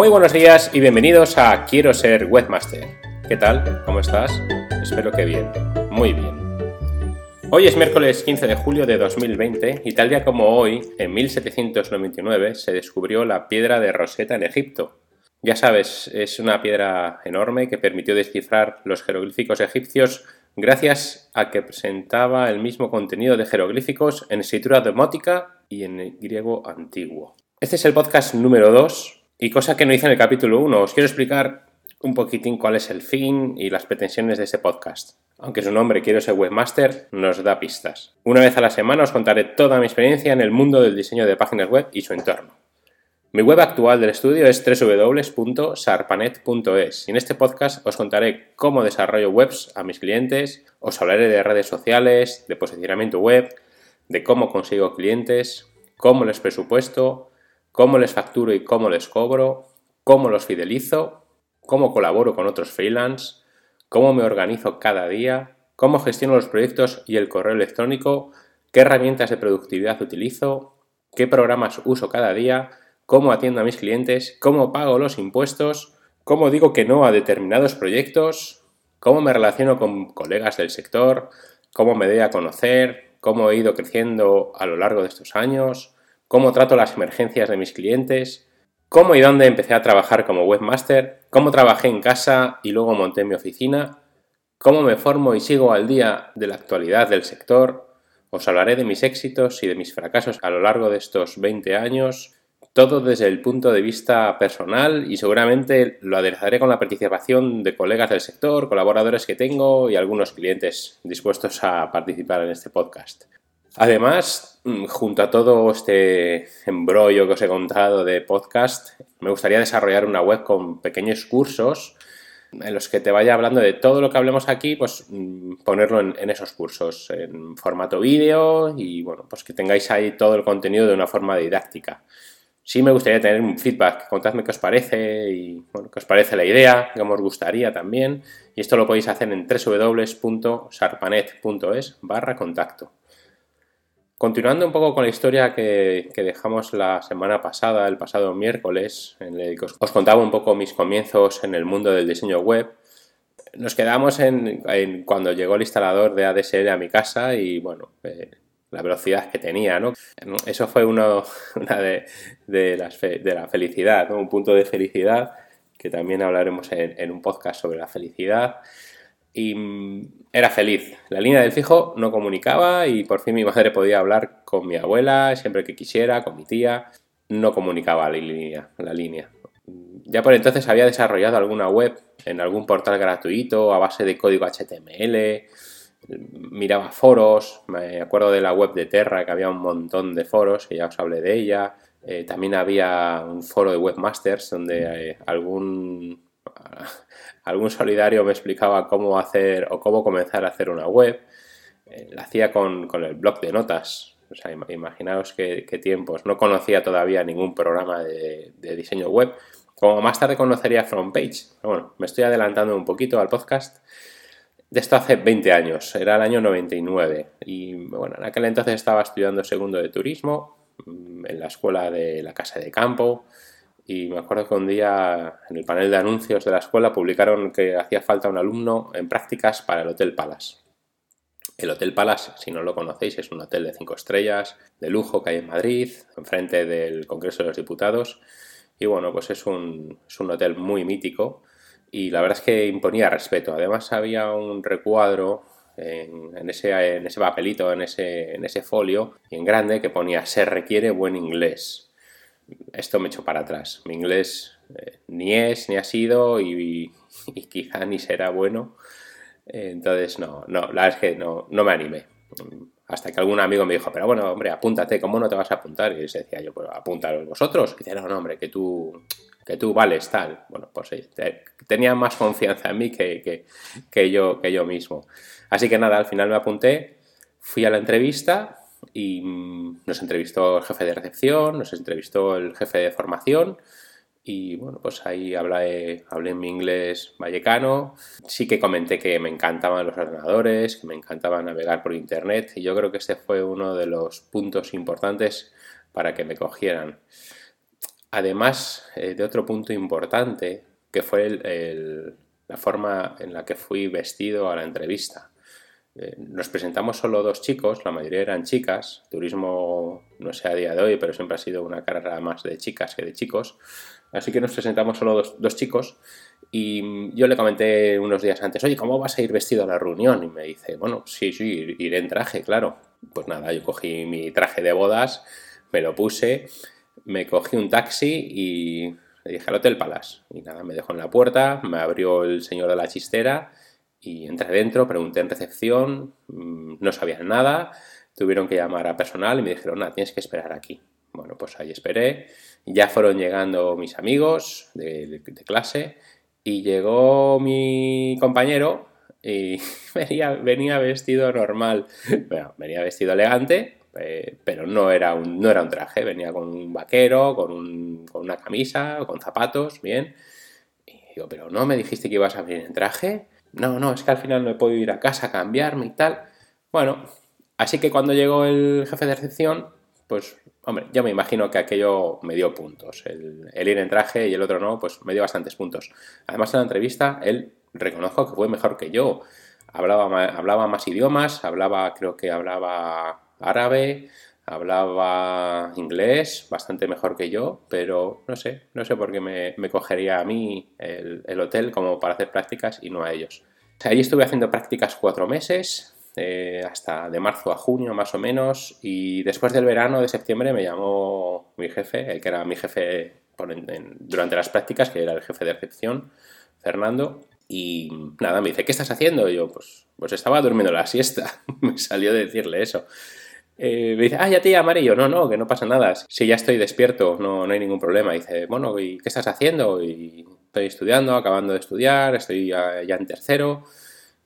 Muy buenos días y bienvenidos a Quiero ser webmaster. ¿Qué tal? ¿Cómo estás? Espero que bien. Muy bien. Hoy es miércoles 15 de julio de 2020 y tal día como hoy, en 1799, se descubrió la piedra de Rosetta en Egipto. Ya sabes, es una piedra enorme que permitió descifrar los jeroglíficos egipcios gracias a que presentaba el mismo contenido de jeroglíficos en escritura demótica y en griego antiguo. Este es el podcast número 2 y cosa que no hice en el capítulo 1, os quiero explicar un poquitín cuál es el fin y las pretensiones de este podcast. Aunque su nombre, Quiero ser webmaster, nos da pistas. Una vez a la semana os contaré toda mi experiencia en el mundo del diseño de páginas web y su entorno. Mi web actual del estudio es www.sarpanet.es y en este podcast os contaré cómo desarrollo webs a mis clientes, os hablaré de redes sociales, de posicionamiento web, de cómo consigo clientes, cómo les presupuesto, cómo les facturo y cómo les cobro, cómo los fidelizo, cómo colaboro con otros freelance, cómo me organizo cada día, cómo gestiono los proyectos y el correo electrónico, qué herramientas de productividad utilizo, qué programas uso cada día, cómo atiendo a mis clientes, cómo pago los impuestos, cómo digo que no a determinados proyectos, cómo me relaciono con colegas del sector, cómo me doy a conocer, cómo he ido creciendo a lo largo de estos años, cómo trato las emergencias de mis clientes, cómo y dónde empecé a trabajar como webmaster, cómo trabajé en casa y luego monté mi oficina, cómo me formo y sigo al día de la actualidad del sector, os hablaré de mis éxitos y de mis fracasos a lo largo de estos 20 años, todo desde el punto de vista personal y seguramente lo aderezaré con la participación de colegas del sector, colaboradores que tengo y algunos clientes dispuestos a participar en este podcast. Además, mm, junto a todo este embrollo que os he contado de podcast, me gustaría desarrollar una web con pequeños cursos en los que te vaya hablando de todo lo que hablemos aquí, pues mm, ponerlo en, esos cursos en formato vídeo y bueno, pues que tengáis ahí todo el contenido de una forma didáctica. Sí me gustaría tener un feedback, contadme qué os parece y bueno, qué os parece la idea, qué os gustaría también. Y esto lo podéis hacer en www.sarpanet.es barra contacto. Continuando un poco con la historia que, dejamos la semana pasada, el pasado miércoles, en el que os, contaba un poco mis comienzos en el mundo del diseño web, nos quedamos en, cuando llegó el instalador de ADSL a mi casa y bueno, eh, la velocidad que tenía, ¿no? Eso fue una de, las de la felicidad, un punto de felicidad que también hablaremos en un podcast sobre la felicidad y mm, era feliz. La línea del fijo no comunicaba y por fin mi madre podía hablar con mi abuela siempre que quisiera, con mi tía. No comunicaba la línea. La línea. Ya por entonces había desarrollado alguna web en algún portal gratuito a base de código HTML, miraba foros, me acuerdo de la web de Terra que había un montón de foros, que ya os hablé de ella. Eh, también había un foro de webmasters donde eh, algún algún solidario me explicaba cómo hacer o cómo comenzar a hacer una web. Eh, la hacía con, el blog de notas. O sea, imaginaos qué, tiempos. No conocía todavía ningún programa de, diseño web. Como más tarde conocería FrontPage. bueno, me estoy adelantando un poquito al podcast. De esto hace 20 años, era el año 99. Y bueno, en aquel entonces estaba estudiando segundo de turismo mm, en la escuela de la Casa de Campo y me acuerdo que un día en el panel de anuncios de la escuela publicaron que hacía falta un alumno en prácticas para el Hotel Palace. El Hotel Palace, si no lo conocéis, es un hotel de cinco estrellas, de lujo que hay en Madrid, enfrente del Congreso de los Diputados. Y bueno, pues es un, es un hotel muy mítico y la verdad es que imponía respeto. Además había un recuadro en, en, ese, en ese papelito, en ese, en ese folio, en grande, que ponía se requiere buen inglés esto me echó para atrás. Mi inglés eh, ni es, ni ha sido y, quizá ni será bueno. entonces, no, no, la verdad es que no, no me animé. Hasta que algún amigo me dijo, pero bueno, hombre, apúntate, ¿cómo no te vas a apuntar? Y les decía yo, pues apúntalos vosotros. Y dice, no, no, hombre, que tú, que tú vales tal. Bueno, pues tenía más confianza en mí que, que, yo, que yo mismo. Así que nada, al final me apunté, fui a la entrevista y mm, nos entrevistó el jefe de recepción, nos entrevistó el jefe de formación y bueno, pues ahí hablé, hablé en mi inglés vallecano. Sí que comenté que me encantaban los ordenadores, que me encantaba navegar por internet y yo creo que este fue uno de los puntos importantes para que me cogieran. además eh, de otro punto importante, que fue la forma en la que fui vestido a la entrevista. Eh, nos presentamos solo dos chicos, la mayoría eran chicas, turismo no sé a día de hoy, pero siempre ha sido una carrera más de chicas que de chicos, así que nos presentamos solo dos, dos chicos y yo le comenté unos días antes, oye, ¿cómo vas a ir vestido a la reunión? Y me dice, bueno, sí, sí, iré en traje, claro. Pues nada, yo cogí mi traje de bodas, me lo puse, me cogí un taxi y le dije al Hotel Palace. Y nada, me dejó en la puerta, me abrió el señor de la chistera y entré dentro, pregunté en recepción, mm, no sabían nada, tuvieron que llamar a personal y me dijeron, nada, tienes que esperar aquí. Bueno, pues ahí esperé, ya fueron llegando mis amigos de, clase y llegó mi compañero y venía, venía vestido normal, bueno, venía vestido elegante, pero no era, un, no era un traje, venía con un vaquero, con, con una camisa, con zapatos, bien. Y digo, pero no me dijiste que ibas a venir en traje no, no, es que al final no he podido ir a casa a cambiarme y tal. Bueno, así que cuando llegó el jefe de recepción, pues, hombre, yo me imagino que aquello me dio puntos. El, ir en traje y el otro no, pues me dio bastantes puntos. Además, en la entrevista, él reconozco que fue mejor que yo. Hablaba, hablaba más idiomas, hablaba, creo que hablaba árabe, hablaba inglés bastante mejor que yo, pero no sé, no sé por qué me, cogería a mí el, hotel como para hacer prácticas y no a ellos. Allí estuve haciendo prácticas cuatro meses, eh, hasta de marzo a junio más o menos, y después del verano de septiembre me llamó mi jefe, el que era mi jefe durante las prácticas, que era el jefe de recepción, Fernando, y nada, me dice, ¿qué estás haciendo? Y yo, pues, pues estaba durmiendo la siesta, me salió de decirle eso. Eh, me dice, ah, ya te llamaré. Y yo, no, no, que no pasa nada. Si ya estoy despierto, no, no hay ningún problema. Y dice, bueno, ¿y qué estás haciendo? Y estoy estudiando, acabando de estudiar, estoy ya, en tercero.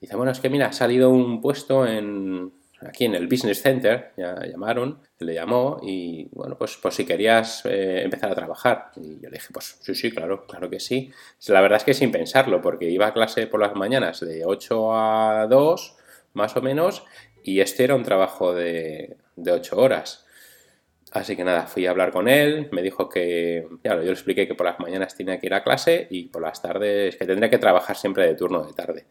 dice, bueno, es que mira, ha salido un puesto en, aquí en el Business Center, ya llamaron, le llamó y bueno, pues, pues si querías eh, empezar a trabajar. Y yo le dije, pues sí, sí, claro, claro que sí. La verdad es que sin pensarlo, porque iba a clase por las mañanas de 8 a 2, más o menos, y este era un trabajo de, de 8 horas. Así que nada, fui a hablar con él, me dijo que, claro, yo le expliqué que por las mañanas tenía que ir a clase y por las tardes que tendría que trabajar siempre de turno de tarde.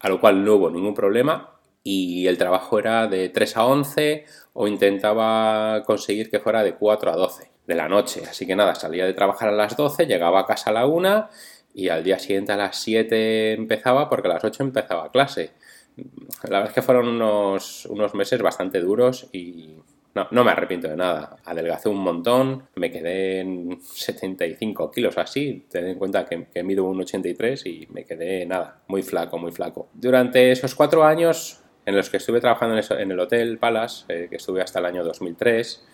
A lo cual no hubo ningún problema y el trabajo era de 3 a 11 o intentaba conseguir que fuera de 4 a 12 de la noche. Así que nada, salía de trabajar a las 12, llegaba a casa a la 1 y al día siguiente a las 7 empezaba porque a las 8 empezaba clase la verdad es que fueron unos, unos meses bastante duros y no, no, me arrepiento de nada. Adelgacé un montón, me quedé en 75 kilos así. Ten en cuenta que, que mido un 83 y me quedé nada, muy flaco, muy flaco. Durante esos cuatro años en los que estuve trabajando en, el Hotel Palace, eh, que estuve hasta el año 2003,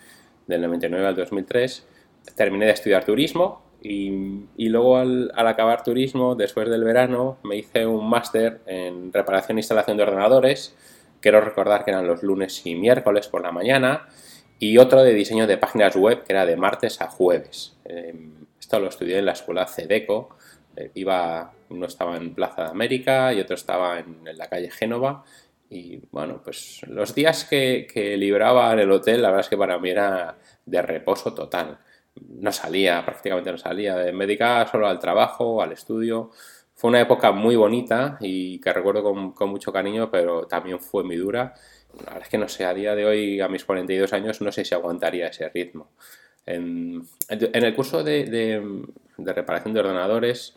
del 99 al 2003, terminé de estudiar turismo y, luego al, acabar turismo, después del verano, me hice un máster en reparación e instalación de ordenadores. Quiero recordar que eran los lunes y miércoles por la mañana. Y otro de diseño de páginas web, que era de martes a jueves. Em, esto lo estudié en la escuela CEDECO. Eh, iba, uno estaba en Plaza de América y otro estaba en, la calle Génova. Y bueno, pues los días que, que libraba en el hotel, la verdad es que para mí era de reposo total no salía, prácticamente no salía. Me dedicaba solo al trabajo, al estudio. Fue una época muy bonita y que recuerdo con, mucho cariño, pero también fue muy dura. La verdad es que no sé, a día de hoy, a mis 42 años, no sé si aguantaría ese ritmo. En, el curso de, reparación de ordenadores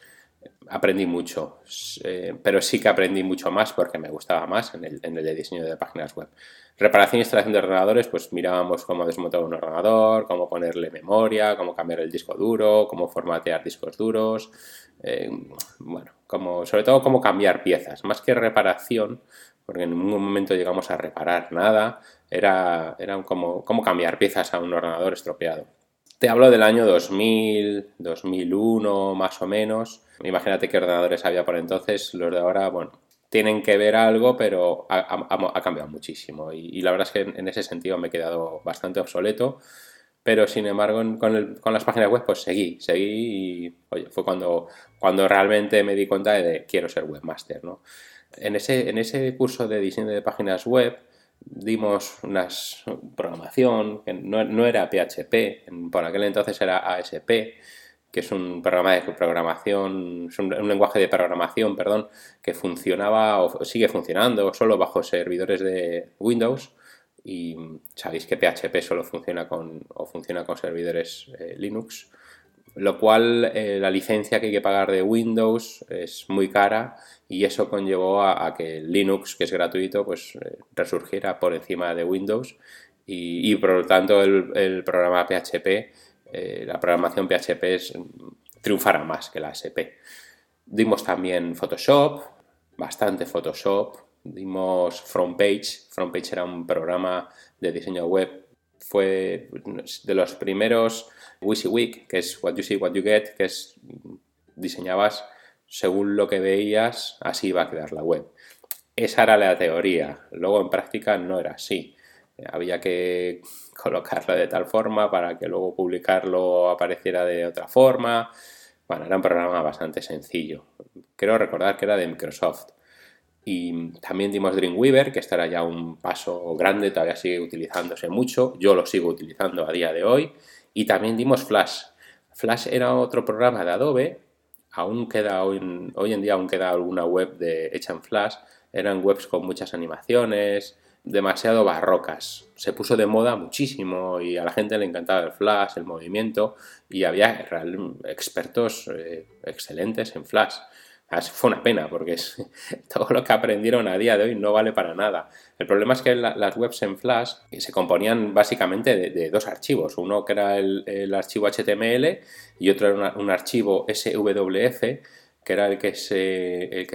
aprendí mucho, eh, pero sí que aprendí mucho más porque me gustaba más en el, en el de diseño de páginas web. Reparación e instalación de ordenadores, pues mirábamos cómo desmontar un ordenador, cómo ponerle memoria, cómo cambiar el disco duro, cómo formatear discos duros, eh, bueno, como, sobre todo cómo cambiar piezas, más que reparación, porque en ningún momento llegamos a reparar nada, era, era como cómo cambiar piezas a un ordenador estropeado. Te hablo del año 2000, 2001 más o menos. Imagínate qué ordenadores había por entonces. Los de ahora, bueno, tienen que ver algo, pero ha, cambiado muchísimo. Y, la verdad es que en, ese sentido me he quedado bastante obsoleto. Pero sin embargo, con, las páginas web, pues seguí, seguí y fue cuando, cuando realmente me di cuenta de, que quiero ser webmaster. ¿no? En, ese, en ese curso de diseño de páginas web, dimos unas programación que no, era PHP, por aquel entonces era ASP, que es un programa de programación, es un, lenguaje de programación, perdón, que funcionaba o sigue funcionando solo bajo servidores de Windows. Y sabéis que PHP solo funciona con o funciona con servidores eh, Linux, lo cual eh, la licencia que hay que pagar de Windows es muy cara y eso conllevó a, que Linux, que es gratuito, pues eh, resurgiera por encima de Windows y, por lo tanto el, programa PHP, la programación PHP es, triunfará más que la SP. Dimos también Photoshop, bastante Photoshop, dimos FrontPage. FrontPage era un programa de diseño web. Fue de los primeros WYSIWYG, que es What You See, What You Get, que es diseñabas según lo que veías, así iba a quedar la web. Esa era la teoría. Luego en práctica no era así. Había que colocarlo de tal forma para que luego publicarlo apareciera de otra forma. Bueno, era un programa bastante sencillo. Quiero recordar que era de Microsoft. Y también dimos Dreamweaver, que estará ya un paso grande, todavía sigue utilizándose mucho. Yo lo sigo utilizando a día de hoy. Y también dimos Flash. Flash era otro programa de Adobe. Aún queda hoy, en día aún queda alguna web de, hecha en Flash. Eran webs con muchas animaciones, demasiado barrocas. Se puso de moda muchísimo y a la gente le encantaba el Flash, el movimiento y había expertos eh, excelentes en Flash. Fue una pena porque todo lo que aprendieron a día de hoy no vale para nada. El problema es que las webs en Flash se componían básicamente de, dos archivos. Uno que era el, archivo HTML y otro era un archivo SWF que era el que, se,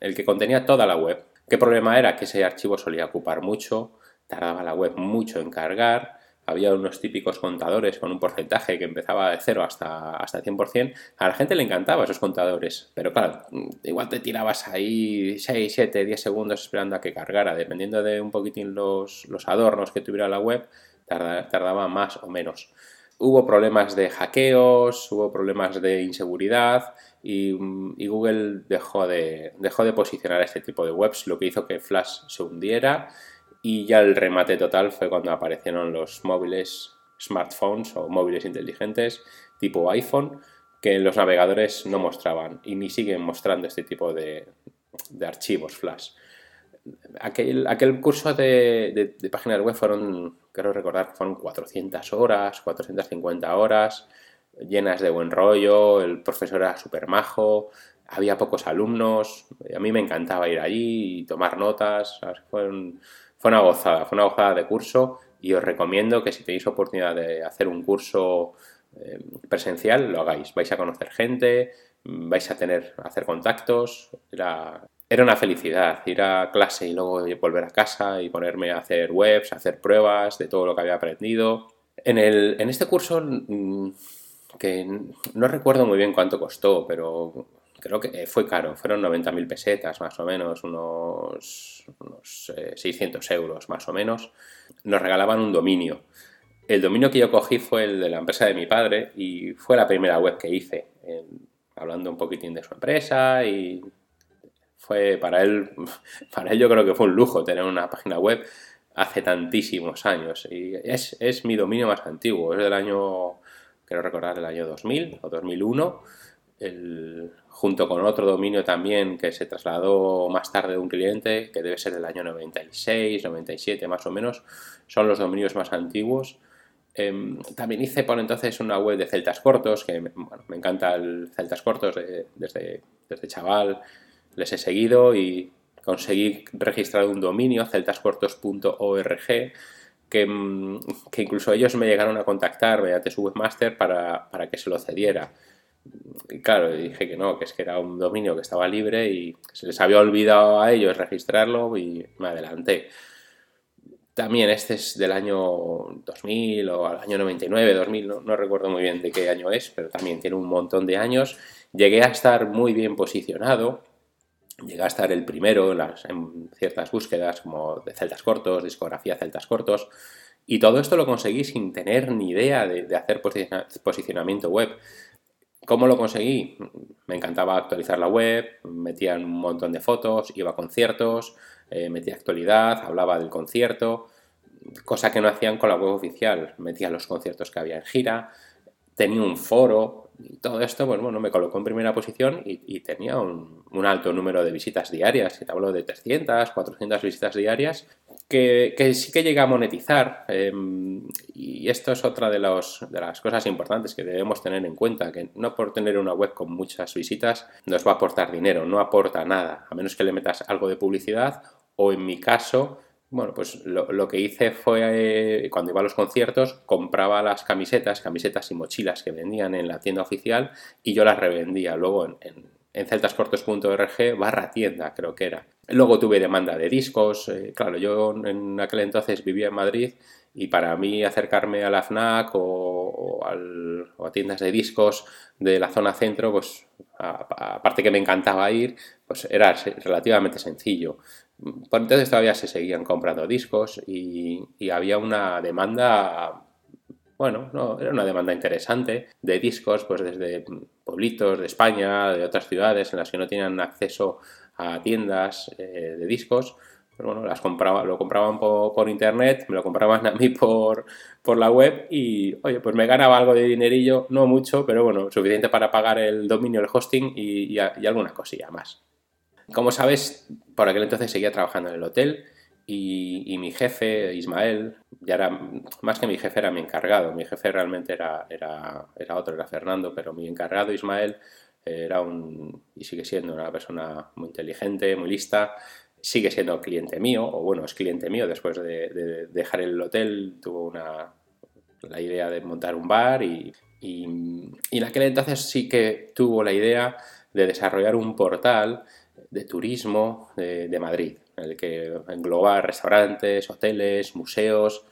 el que contenía toda la web. ¿Qué problema era? Que ese archivo solía ocupar mucho, tardaba la web mucho en cargar había unos típicos contadores con un porcentaje que empezaba de 0 hasta, hasta el 100%, a la gente le encantaba esos contadores, pero claro, igual te tirabas ahí 6, 7, 10 segundos esperando a que cargara, dependiendo de un poquitín los, adornos que tuviera la web, tardaba más o menos. Hubo problemas de hackeos, hubo problemas de inseguridad y, y, Google dejó de, dejó de posicionar este tipo de webs, lo que hizo que Flash se hundiera y ya el remate total fue cuando aparecieron los móviles smartphones o móviles inteligentes tipo iPhone que los navegadores no mostraban y ni siguen mostrando este tipo de, archivos flash. Aquel, aquel curso de, de, páginas web fueron, quiero recordar, fueron 400 horas, 450 horas, llenas de buen rollo, el profesor era súper majo, había pocos alumnos, a mí me encantaba ir allí y tomar notas, fueron fue una gozada, fue una gozada de curso y os recomiendo que si tenéis oportunidad de hacer un curso eh, presencial, lo hagáis. Vais a conocer gente, vais a tener, hacer contactos. Era, era una felicidad ir a clase y luego volver a casa y ponerme a hacer webs, a hacer pruebas de todo lo que había aprendido. En, el, en este curso, mm, que no recuerdo muy bien cuánto costó, pero creo que fue caro, fueron 90.000 pesetas más o menos, unos, 600 eh, euros más o menos. Nos regalaban un dominio. El dominio que yo cogí fue el de la empresa de mi padre y fue la primera web que hice, hablando un poquitín de su empresa y fue para él, para él yo creo que fue un lujo tener una página web hace tantísimos años y es, es mi dominio más antiguo, es del año, quiero recordar, el año 2000 o 2001 junto con otro dominio también que se trasladó más tarde de un cliente, que debe ser del año 96, 97 más o menos, son los dominios más antiguos. Em, también hice por entonces una web de celtas cortos, que me encanta el celtas cortos desde, desde chaval, les he seguido y conseguí registrar un dominio, celtascortos.org, que, mm, que, incluso ellos me llegaron a contactar mediante su webmaster para, para que se lo cediera. Y claro, dije que no, que es que era un dominio que estaba libre y se les había olvidado a ellos registrarlo y me adelanté. También este es del año 2000 o al año 99, 2000, no, recuerdo muy bien de qué año es, pero también tiene un montón de años. Llegué a estar muy bien posicionado, llegué a estar el primero en, ciertas búsquedas como de celtas cortos, discografía celtas cortos, y todo esto lo conseguí sin tener ni idea de, de hacer posicionamiento web ¿Cómo lo conseguí? Me encantaba actualizar la web, metía un montón de fotos, iba a conciertos, eh, metía actualidad, hablaba del concierto, cosa que no hacían con la web oficial. Metía los conciertos que había en gira, tenía un foro y todo esto, pues bueno, me colocó en primera posición y, tenía un, alto número de visitas diarias, te hablo de 300, 400 visitas diarias, que, sí que llega a monetizar. Em, y esto es otra de, los, de las cosas importantes que debemos tener en cuenta, que no por tener una web con muchas visitas nos va a aportar dinero, no aporta nada, a menos que le metas algo de publicidad o en mi caso, bueno, pues lo, que hice fue, eh, cuando iba a los conciertos, compraba las camisetas, camisetas y mochilas que vendían en la tienda oficial y yo las revendía luego en, en, celtascortos.org barra tienda, creo que era. Luego tuve demanda de discos, eh, claro, yo en aquel entonces vivía en Madrid y para mí acercarme a la FNAC o, a tiendas de discos de la zona centro, pues aparte que me encantaba ir, pues era relativamente sencillo. Por entonces todavía se seguían comprando discos y, había una demanda, bueno, no, era una demanda interesante de discos, pues desde pueblitos de España, de otras ciudades en las que no tenían acceso a tiendas eh, de discos, pues bueno, las compraba, lo compraban por, internet, me lo compraban a mí por, por la web y, oye, pues me ganaba algo de dinerillo, no mucho, pero bueno, suficiente para pagar el dominio, el hosting y alguna cosilla más. Como sabes, por aquel entonces seguía trabajando en el hotel y, mi jefe, Ismael, ya era, más que mi jefe, era mi encargado. Mi jefe realmente era, era, era otro, era Fernando, pero mi encargado, Ismael, era un, y sigue siendo una persona muy inteligente, muy lista, sigue siendo cliente mío, o bueno, es cliente mío después de, dejar el hotel, tuvo una, la idea de montar un bar y, y, y, en aquel entonces sí que tuvo la idea de desarrollar un portal de turismo de, Madrid, en el que engloba restaurantes, hoteles, museos.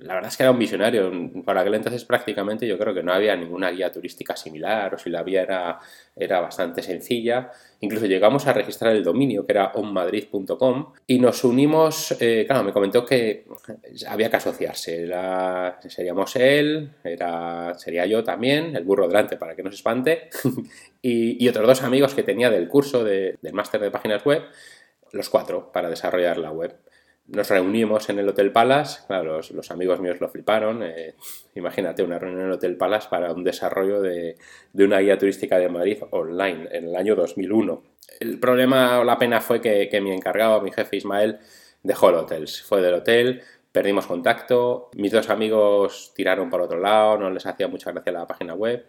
La verdad es que era un visionario. Para aquel entonces prácticamente yo creo que no había ninguna guía turística similar o si la había era, era bastante sencilla. Incluso llegamos a registrar el dominio que era onmadrid.com y nos unimos, eh, claro, me comentó que había que asociarse. seríamos él, era, sería yo también, el burro delante para que no se espante, y, otros dos amigos que tenía del curso del máster de páginas web, los cuatro, para desarrollar la web. Nos reunimos en el Hotel Palace, claro, los, amigos míos lo fliparon. Eh, imagínate una reunión en el Hotel Palace para un desarrollo de, una guía turística de Madrid online en el año 2001. El problema o la pena fue que, que mi encargado, mi jefe Ismael, dejó el hotel. Fue del hotel, perdimos contacto, mis dos amigos tiraron por otro lado, no les hacía mucha gracia la página web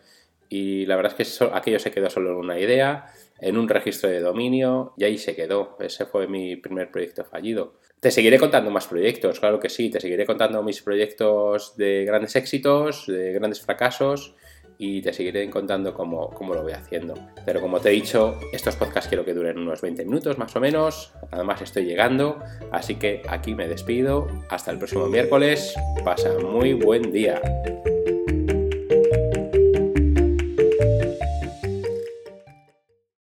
y la verdad es que aquello se quedó solo en una idea, en un registro de dominio y ahí se quedó. Ese fue mi primer proyecto fallido. Te seguiré contando más proyectos, claro que sí, te seguiré contando mis proyectos de grandes éxitos, de grandes fracasos y te seguiré contando cómo, cómo, lo voy haciendo. Pero como te he dicho, estos podcasts quiero que duren unos 20 minutos más o menos. Además estoy llegando, así que aquí me despido. Hasta el próximo miércoles. Pasa muy buen día.